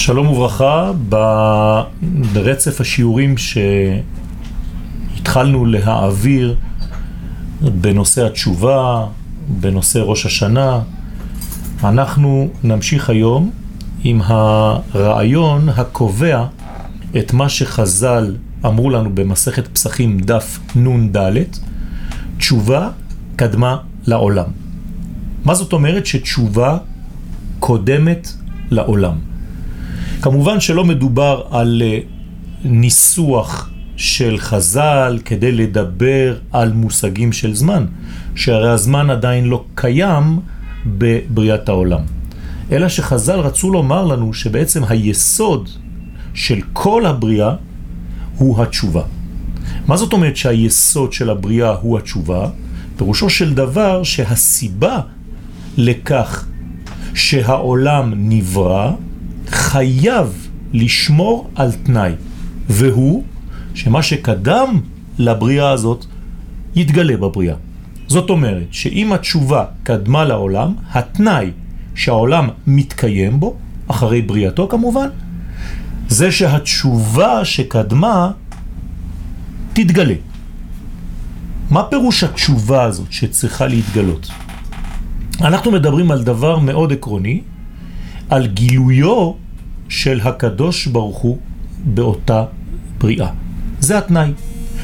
שלום וברכה, ברצף השיעורים שהתחלנו להעביר בנושא התשובה, בנושא ראש השנה, אנחנו נמשיך היום עם הרעיון הקובע את מה שחז"ל אמרו לנו במסכת פסחים דף נון ד', תשובה קדמה לעולם. מה זאת אומרת שתשובה קודמת לעולם? כמובן שלא מדובר על אה, ניסוח של חז"ל כדי לדבר על מושגים של זמן, שהרי הזמן עדיין לא קיים בבריאת העולם. אלא שחז"ל רצו לומר לנו שבעצם היסוד של כל הבריאה הוא התשובה. מה זאת אומרת שהיסוד של הבריאה הוא התשובה? פירושו של דבר שהסיבה לכך שהעולם נברא חייב לשמור על תנאי, והוא שמה שקדם לבריאה הזאת יתגלה בבריאה. זאת אומרת שאם התשובה קדמה לעולם, התנאי שהעולם מתקיים בו, אחרי בריאתו כמובן, זה שהתשובה שקדמה תתגלה. מה פירוש התשובה הזאת שצריכה להתגלות? אנחנו מדברים על דבר מאוד עקרוני, על גילויו של הקדוש ברוך הוא באותה בריאה. זה התנאי.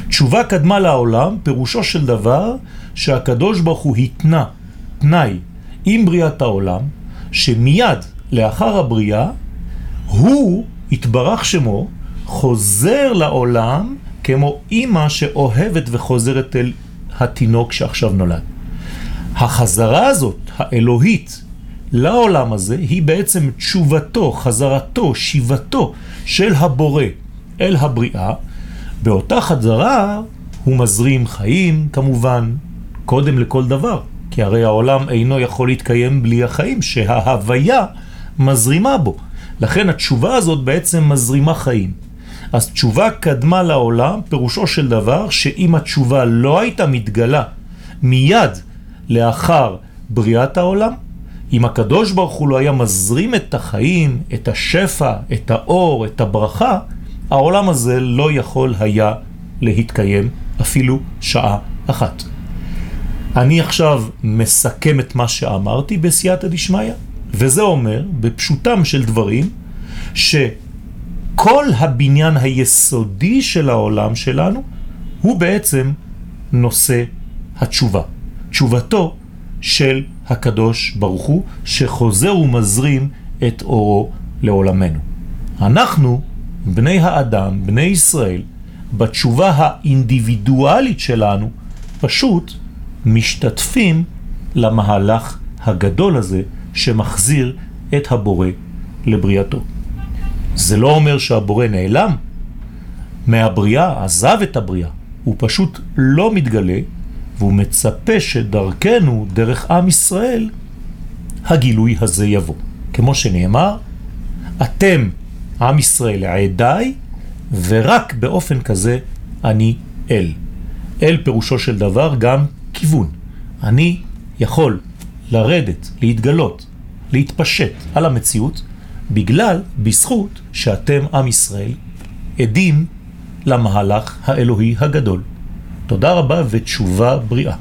תשובה קדמה לעולם, פירושו של דבר שהקדוש ברוך הוא התנה תנאי עם בריאת העולם, שמיד לאחר הבריאה, הוא, התברך שמו, חוזר לעולם כמו אימא שאוהבת וחוזרת אל התינוק שעכשיו נולד. החזרה הזאת, האלוהית, לעולם הזה, היא בעצם תשובתו, חזרתו, שיבתו של הבורא אל הבריאה. באותה חזרה הוא מזרים חיים, כמובן, קודם לכל דבר. כי הרי העולם אינו יכול להתקיים בלי החיים, שההוויה מזרימה בו. לכן התשובה הזאת בעצם מזרימה חיים. אז תשובה קדמה לעולם, פירושו של דבר שאם התשובה לא הייתה מתגלה מיד לאחר בריאת העולם, אם הקדוש ברוך הוא לא היה מזרים את החיים, את השפע, את האור, את הברכה, העולם הזה לא יכול היה להתקיים אפילו שעה אחת. אני עכשיו מסכם את מה שאמרתי בסייעתא דשמיא, וזה אומר, בפשוטם של דברים, שכל הבניין היסודי של העולם שלנו הוא בעצם נושא התשובה. תשובתו של הקדוש ברוך הוא, שחוזר ומזרים את אורו לעולמנו. אנחנו, בני האדם, בני ישראל, בתשובה האינדיבידואלית שלנו, פשוט משתתפים למהלך הגדול הזה שמחזיר את הבורא לבריאתו. זה לא אומר שהבורא נעלם מהבריאה, עזב את הבריאה, הוא פשוט לא מתגלה והוא מצפה שדרכנו, דרך עם ישראל, הגילוי הזה יבוא. כמו שנאמר, אתם, עם ישראל, עדיי, ורק באופן כזה אני אל. אל פירושו של דבר גם כיוון. אני יכול לרדת, להתגלות, להתפשט על המציאות, בגלל, בזכות, שאתם, עם ישראל, עדים למהלך האלוהי הגדול. תודה רבה ותשובה בריאה.